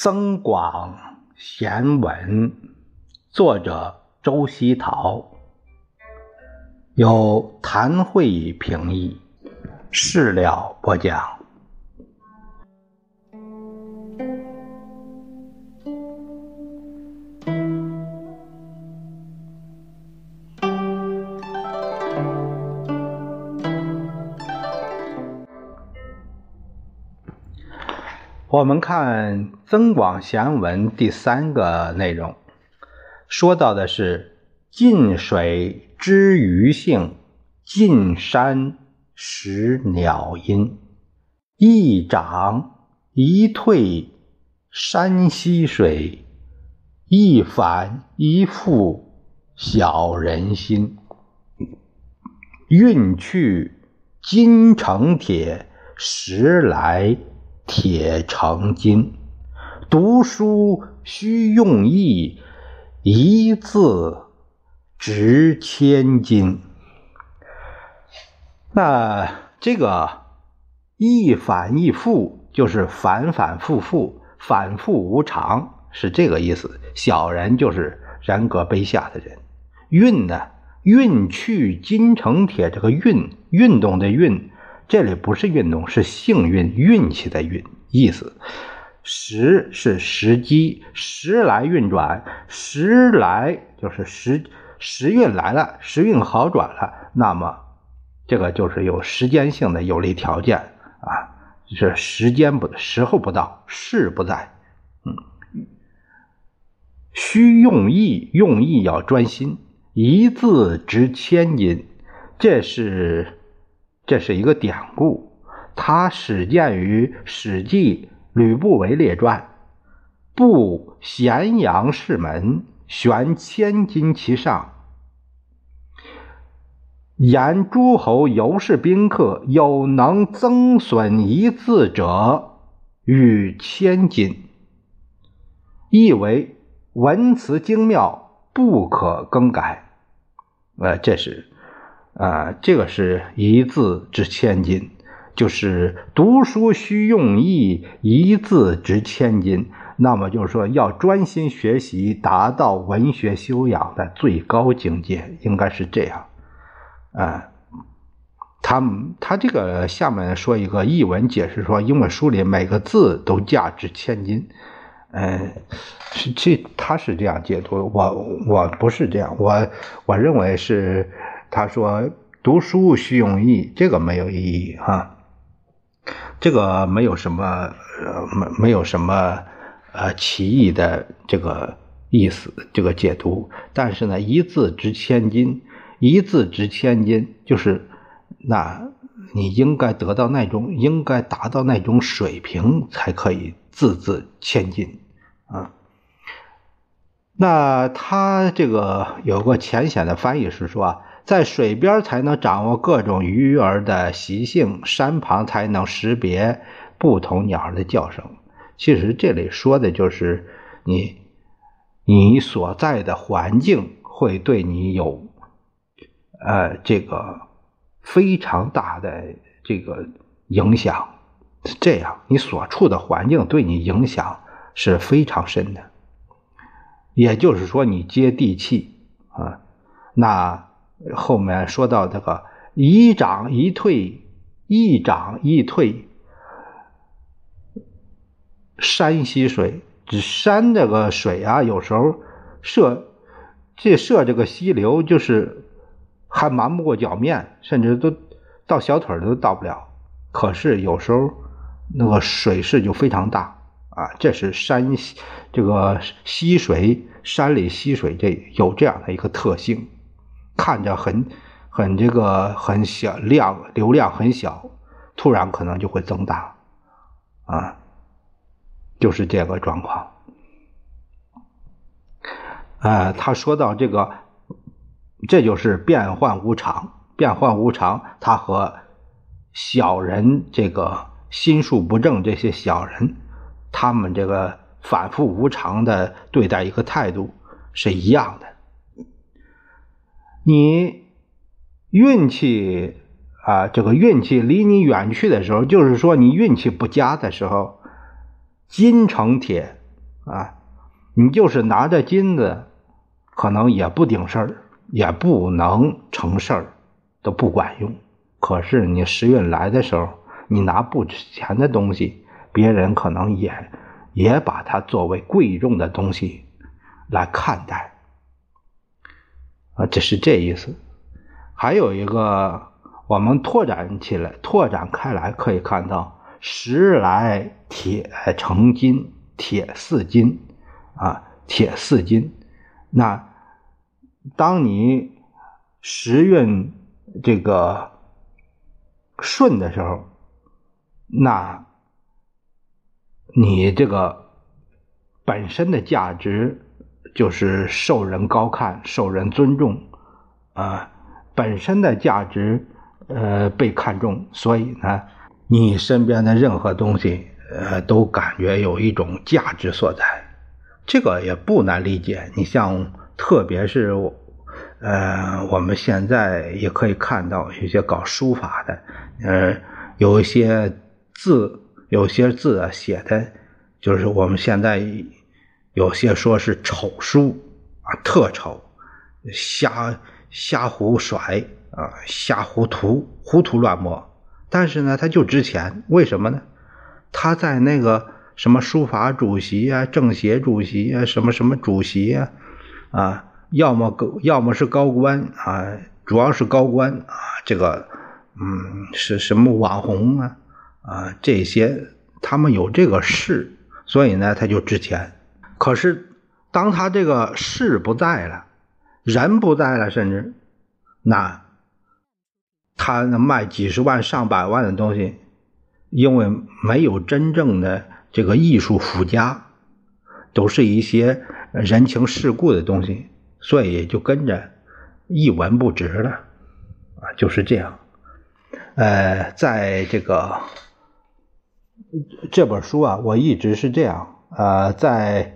增广贤文，作者周希陶，有谭慧评译，事了播讲。我们看《增广贤文》第三个内容，说到的是“近水知鱼性，近山识鸟音。一涨一退山溪水，一反一复小人心。运去金成铁，时来。”铁成金，读书须用意，一字值千金。那这个一反一复，就是反反复复，反复无常，是这个意思。小人就是人格卑下的人。运呢，运去金成铁，这个运运动的运。这里不是运动，是幸运、运气的运意思。时是时机，时来运转，时来就是时时运来了，时运好转了，那么这个就是有时间性的有利条件啊，就是时间不时候不到，事不在，嗯，需用意，用意要专心，一字值千金，这是。这是一个典故，它始见于《史记·吕不韦列传》：“布咸阳市门，悬千金其上，言诸侯游士宾客有能增损一字者，与千金。”意为文辞精妙，不可更改。呃，这是。啊，这个是一字值千金，就是读书须用意，一字值千金。那么就是说，要专心学习，达到文学修养的最高境界，应该是这样。啊，他他这个下面说一个译文解释说，因为书里每个字都价值千金。嗯，这他是这样解读，我我不是这样，我我认为是。他说：“读书须用意，这个没有意义哈，这个没有什么呃没没有什么呃奇异的这个意思，这个解读。但是呢，一字值千金，一字值千金，就是那你应该得到那种，应该达到那种水平，才可以字字千金啊。那他这个有个浅显的翻译是说。”在水边才能掌握各种鱼儿的习性，山旁才能识别不同鸟儿的叫声。其实这里说的就是你，你所在的环境会对你有，呃，这个非常大的这个影响。这样，你所处的环境对你影响是非常深的。也就是说，你接地气啊，那。后面说到这个一涨一退，一涨一退，山溪水，这山这个水啊，有时候涉这涉这个溪流，就是还瞒不过脚面，甚至都到小腿都到不了。可是有时候那个水势就非常大啊，这是山这个溪水，山里溪水这有这样的一个特性。看着很很这个很小量流量很小，突然可能就会增大，啊，就是这个状况。呃，他说到这个，这就是变幻无常，变幻无常，他和小人这个心术不正这些小人，他们这个反复无常的对待一个态度是一样的。你运气啊，这个运气离你远去的时候，就是说你运气不佳的时候，金成铁啊，你就是拿着金子，可能也不顶事儿，也不能成事儿，都不管用。可是你时运来的时候，你拿不值钱的东西，别人可能也也把它作为贵重的东西来看待。啊，这是这意思。还有一个，我们拓展起来、拓展开来，可以看到“时来铁成金，铁似金”，啊，铁似金。那当你时运这个顺的时候，那你这个本身的价值。就是受人高看，受人尊重，啊，本身的价值，呃，被看重，所以呢，你身边的任何东西，呃，都感觉有一种价值所在，这个也不难理解。你像，特别是，呃，我们现在也可以看到，有些搞书法的，呃，有一些字，有些字啊写的，就是我们现在。有些说是丑书啊，特丑，瞎瞎胡甩啊，瞎胡涂，胡涂乱抹。但是呢，它就值钱，为什么呢？他在那个什么书法主席啊，政协主席啊，什么什么主席啊，啊，要么高，要么是高官啊，主要是高官啊，这个，嗯，是什么网红啊，啊，这些他们有这个势，所以呢，他就值钱。可是，当他这个事不在了，人不在了，甚至那他能卖几十万、上百万的东西，因为没有真正的这个艺术附加，都是一些人情世故的东西，所以也就跟着一文不值了啊，就是这样。呃，在这个这本书啊，我一直是这样呃，在。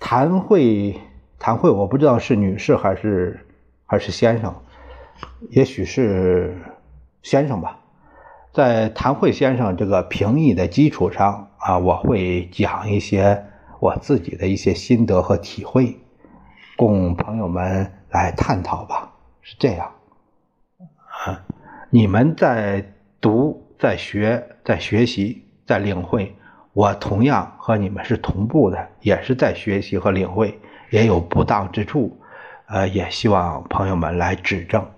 谭慧，谭慧，我不知道是女士还是还是先生，也许是先生吧。在谭慧先生这个评议的基础上啊，我会讲一些我自己的一些心得和体会，供朋友们来探讨吧。是这样，啊，你们在读、在学、在学习、在领会。我同样和你们是同步的，也是在学习和领会，也有不当之处，呃，也希望朋友们来指正。